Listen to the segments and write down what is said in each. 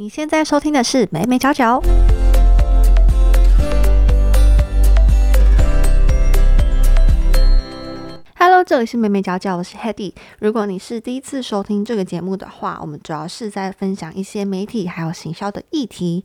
你现在收听的是美美角角。Hello，这里是美美角角，我是 Hedy。如果你是第一次收听这个节目的话，我们主要是在分享一些媒体还有行销的议题。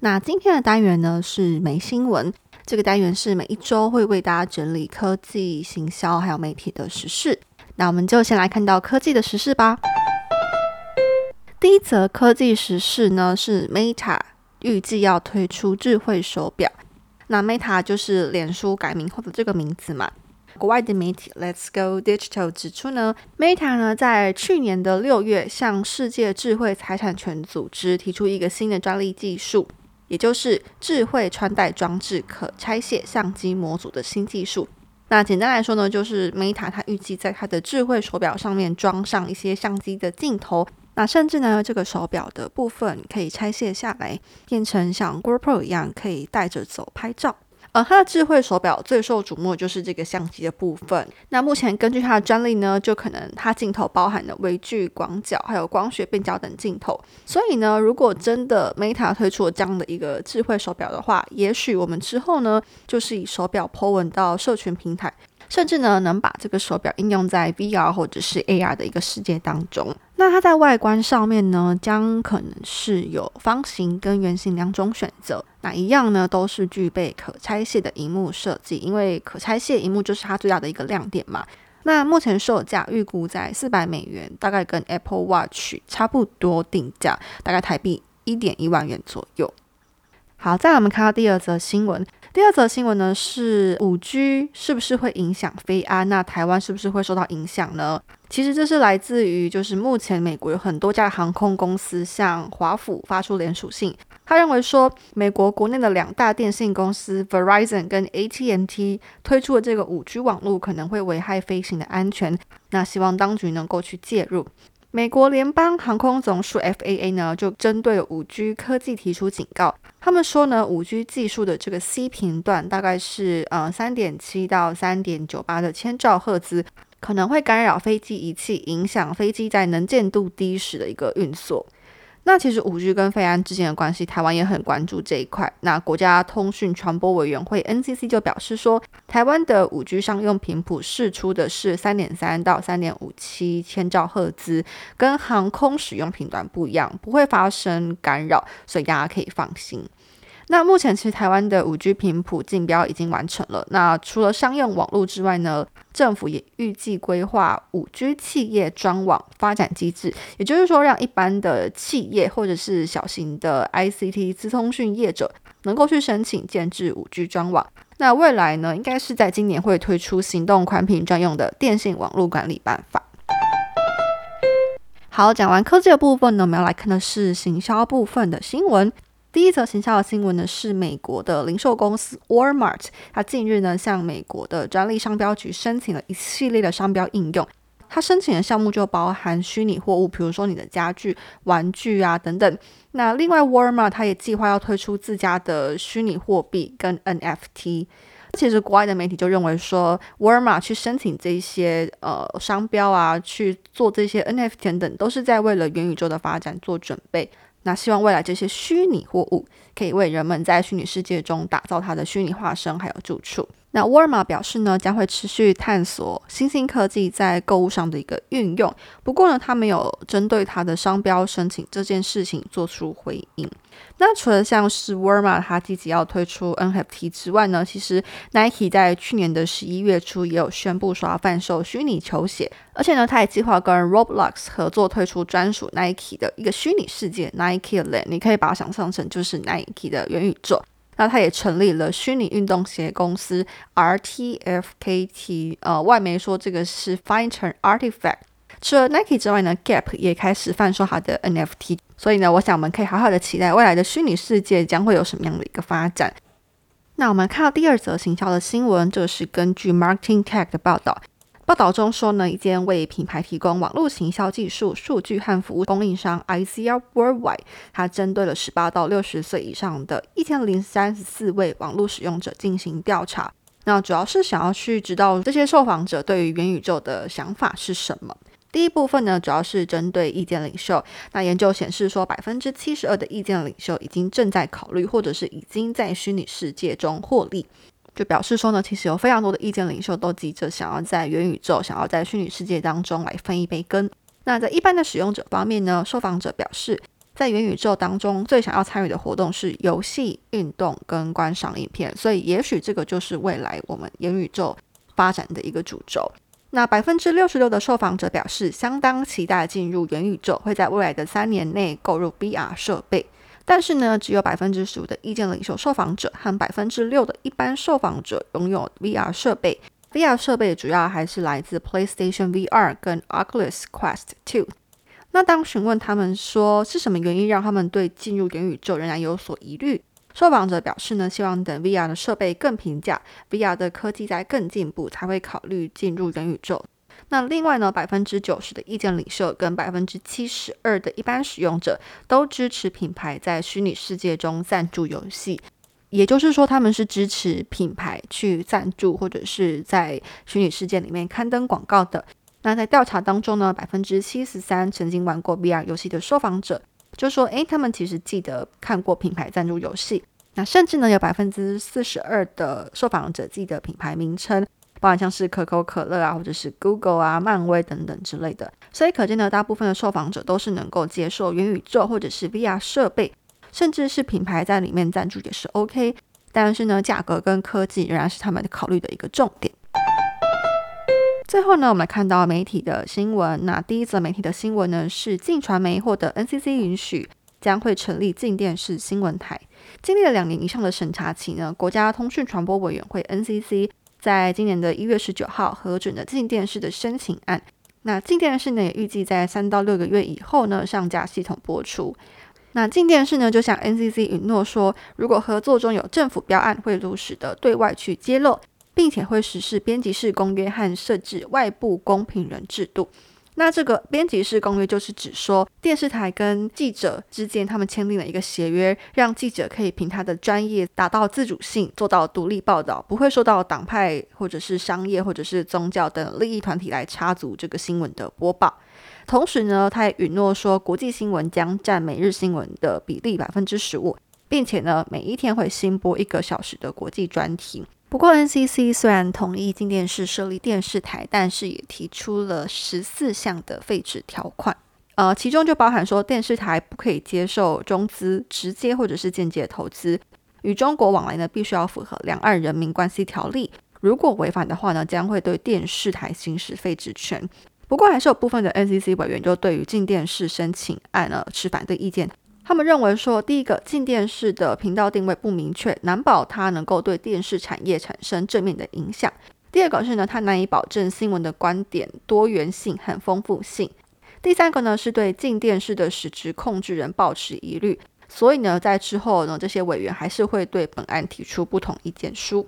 那今天的单元呢是没新闻，这个单元是每一周会为大家整理科技、行销还有媒体的时事。那我们就先来看到科技的时事吧。第一则科技时事呢是 Meta 预计要推出智慧手表。那 Meta 就是脸书改名后的这个名字嘛。国外的媒体 Let's Go Digital 指出呢，Meta 呢在去年的六月向世界智慧财产权组织提出一个新的专利技术，也就是智慧穿戴装置可拆卸相机模组的新技术。那简单来说呢，就是 Meta 它预计在它的智慧手表上面装上一些相机的镜头。那甚至呢，这个手表的部分可以拆卸下来，变成像 GoPro 一样可以带着走拍照。而它的智慧手表最受瞩目就是这个相机的部分。那目前根据它的专利呢，就可能它镜头包含了微距、广角，还有光学变焦等镜头。所以呢，如果真的 Meta 推出了这样的一个智慧手表的话，也许我们之后呢，就是以手表 po 文到社群平台。甚至呢，能把这个手表应用在 VR 或者是 AR 的一个世界当中。那它在外观上面呢，将可能是有方形跟圆形两种选择。那一样呢，都是具备可拆卸的荧幕设计，因为可拆卸荧幕就是它最大的一个亮点嘛。那目前售价预估在四百美元，大概跟 Apple Watch 差不多定价，大概台币一点一万元左右。好，再来我们看到第二则新闻。第二则新闻呢是五 G 是不是会影响飞安？那台湾是不是会受到影响呢？其实这是来自于就是目前美国有很多家航空公司向华府发出联署信，他认为说美国国内的两大电信公司 Verizon 跟 AT&T 推出的这个五 G 网络可能会危害飞行的安全，那希望当局能够去介入。美国联邦航空总署 FAA 呢，就针对五 G 科技提出警告。他们说呢，五 G 技术的这个 C 频段大概是呃三点七到三点九八的千兆赫兹，可能会干扰飞机仪器，影响飞机在能见度低时的一个运作。那其实五 G 跟飞安之间的关系，台湾也很关注这一块。那国家通讯传播委员会 NCC 就表示说，台湾的五 G 商用频谱释出的是三点三到三点五七千兆赫兹，跟航空使用频段不一样，不会发生干扰，所以大家可以放心。那目前其实台湾的五 G 频谱竞标已经完成了。那除了商用网络之外呢，政府也预计规划五 G 企业专网发展机制，也就是说让一般的企业或者是小型的 ICT 资通讯业者能够去申请建制五 G 专网。那未来呢，应该是在今年会推出行动宽频专用的电信网络管理办法。好，讲完科技的部分呢，我们要来看的是行销部分的新闻。第一则行销的新闻呢，是美国的零售公司 Walmart，它近日呢向美国的专利商标局申请了一系列的商标应用。它申请的项目就包含虚拟货物，比如说你的家具、玩具啊等等。那另外 Walmart 它也计划要推出自家的虚拟货币跟 NFT。其实国外的媒体就认为说，Walmart 去申请这些呃商标啊，去做这些 NFT 等等，都是在为了元宇宙的发展做准备。那希望未来这些虚拟货物可以为人们在虚拟世界中打造它的虚拟化身，还有住处。那沃尔玛表示呢，将会持续探索新兴科技在购物上的一个运用。不过呢，他没有针对他的商标申请这件事情做出回应。那除了像是沃尔玛它积极要推出 NFT 之外呢，其实 Nike 在去年的十一月初也有宣布说要贩售虚拟球鞋，而且呢，他也计划跟 Roblox 合作推出专属 Nike 的一个虚拟世界 Nike Land，你可以把它想象成就是 Nike 的元宇宙。那他也成立了虚拟运动鞋公司 RTFKT，呃，外媒说这个是 Fine Turn Artifact。除了 Nike 之外呢，Gap 也开始贩售它的 NFT。所以呢，我想我们可以好好的期待未来的虚拟世界将会有什么样的一个发展。那我们看到第二则行销的新闻，就是根据 Marketing Tech 的报道。报道中说呢，一间为品牌提供网络行销技术、数据和服务供应商 ICR Worldwide，它针对了十八到六十岁以上的一千零三十四位网络使用者进行调查。那主要是想要去知道这些受访者对于元宇宙的想法是什么。第一部分呢，主要是针对意见领袖。那研究显示说，百分之七十二的意见领袖已经正在考虑，或者是已经在虚拟世界中获利，就表示说呢，其实有非常多的意见领袖都急着想要在元宇宙、想要在虚拟世界当中来分一杯羹。那在一般的使用者方面呢，受访者表示，在元宇宙当中最想要参与的活动是游戏、运动跟观赏影片，所以也许这个就是未来我们元宇宙发展的一个主轴。那百分之六十六的受访者表示，相当期待进入元宇宙，会在未来的三年内购入 VR 设备。但是呢，只有百分之十五的意见领袖受访者和百分之六的一般受访者拥有 VR 设备。VR 设备主要还是来自 PlayStation VR 跟 Oculus Quest 2。那当询问他们说是什么原因让他们对进入元宇宙仍然有所疑虑？受访者表示呢，希望等 VR 的设备更平价，VR 的科技在更进步，才会考虑进入元宇宙。那另外呢，百分之九十的意见领袖跟百分之七十二的一般使用者都支持品牌在虚拟世界中赞助游戏，也就是说，他们是支持品牌去赞助或者是在虚拟世界里面刊登广告的。那在调查当中呢，百分之七十三曾经玩过 VR 游戏的受访者。就说，诶，他们其实记得看过品牌赞助游戏，那甚至呢，有百分之四十二的受访者记得品牌名称，包含像是可口可乐啊，或者是 Google 啊、漫威等等之类的。所以可见呢，大部分的受访者都是能够接受元宇宙或者是 VR 设备，甚至是品牌在里面赞助也是 OK。但是呢，价格跟科技仍然是他们考虑的一个重点。最后呢，我们来看到媒体的新闻。那第一则媒体的新闻呢，是静传媒获得 NCC 允许，将会成立静电视新闻台。经历了两年以上的审查期呢，国家通讯传播委员会 NCC 在今年的一月十九号核准了静电视的申请案。那静电视呢，也预计在三到六个月以后呢，上架系统播出。那静电视呢，就像 NCC 允诺说，如果合作中有政府标案，会如实的对外去揭露。并且会实施编辑室公约和设置外部公平人制度。那这个编辑室公约就是指说，电视台跟记者之间他们签订了一个协约，让记者可以凭他的专业达到自主性，做到独立报道，不会受到党派或者是商业或者是宗教等利益团体来插足这个新闻的播报。同时呢，他也允诺说，国际新闻将占每日新闻的比例百分之十五，并且呢，每一天会新播一个小时的国际专题。不过，NCC 虽然同意进电视设立电视台，但是也提出了十四项的废止条款。呃，其中就包含说，电视台不可以接受中资直接或者是间接投资，与中国往来呢，必须要符合两岸人民关系条例。如果违反的话呢，将会对电视台行使废止权。不过，还是有部分的 NCC 委员就对于进电视申请案呢持反对意见。他们认为说，第一个，进电视的频道定位不明确，难保它能够对电视产业产生正面的影响。第二个是呢，它难以保证新闻的观点多元性和丰富性。第三个呢，是对进电视的实质控制人保持疑虑。所以呢，在之后呢，这些委员还是会对本案提出不同意见书。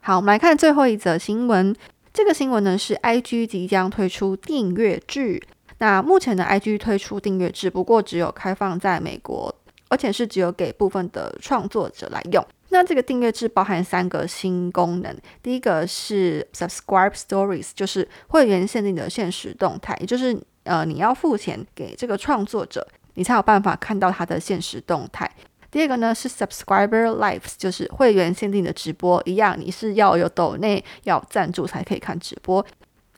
好，我们来看最后一则新闻。这个新闻呢，是 IG 即将推出订阅制。那目前的 IG 推出订阅制，不过只有开放在美国，而且是只有给部分的创作者来用。那这个订阅制包含三个新功能，第一个是 Subscribe Stories，就是会员限定的现实动态，也就是呃你要付钱给这个创作者，你才有办法看到他的现实动态。第二个呢是 Subscriber Lives，就是会员限定的直播，一样你是要有抖内要赞助才可以看直播。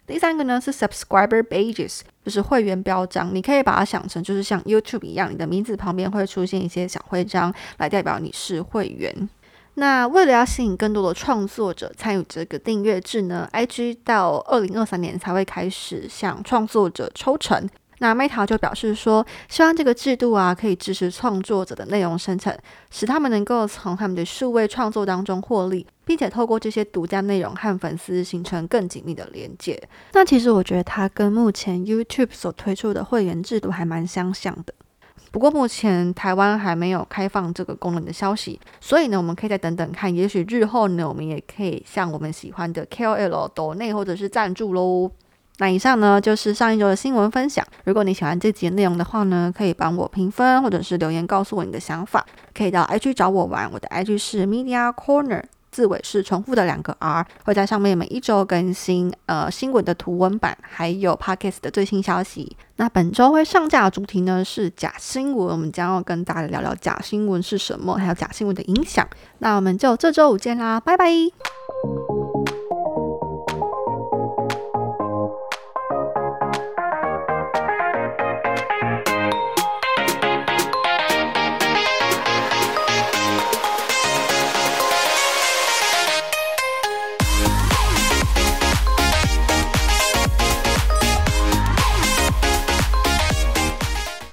第三个呢是 Subscriber Badges，就是会员标章。你可以把它想成就是像 YouTube 一样，你的名字旁边会出现一些小徽章，来代表你是会员。那为了要吸引更多的创作者参与这个订阅制呢，IG 到二零二三年才会开始向创作者抽成。那 Meta 就表示说，希望这个制度啊，可以支持创作者的内容生成，使他们能够从他们的数位创作当中获利，并且透过这些独家内容和粉丝形成更紧密的连接。那其实我觉得它跟目前 YouTube 所推出的会员制度还蛮相像的。不过目前台湾还没有开放这个功能的消息，所以呢，我们可以再等等看，也许日后呢，我们也可以像我们喜欢的 KOL 抖内或者是赞助喽。那以上呢就是上一周的新闻分享。如果你喜欢这集内容的话呢，可以帮我评分或者是留言告诉我你的想法。可以到 IG 找我玩，我的 IG 是 Media Corner 字尾是重复的两个 R，会在上面每一周更新呃新闻的图文版，还有 Podcast 的最新消息。那本周会上架的主题呢是假新闻，我们将要跟大家聊聊假新闻是什么，还有假新闻的影响。那我们就这周五见啦，拜拜。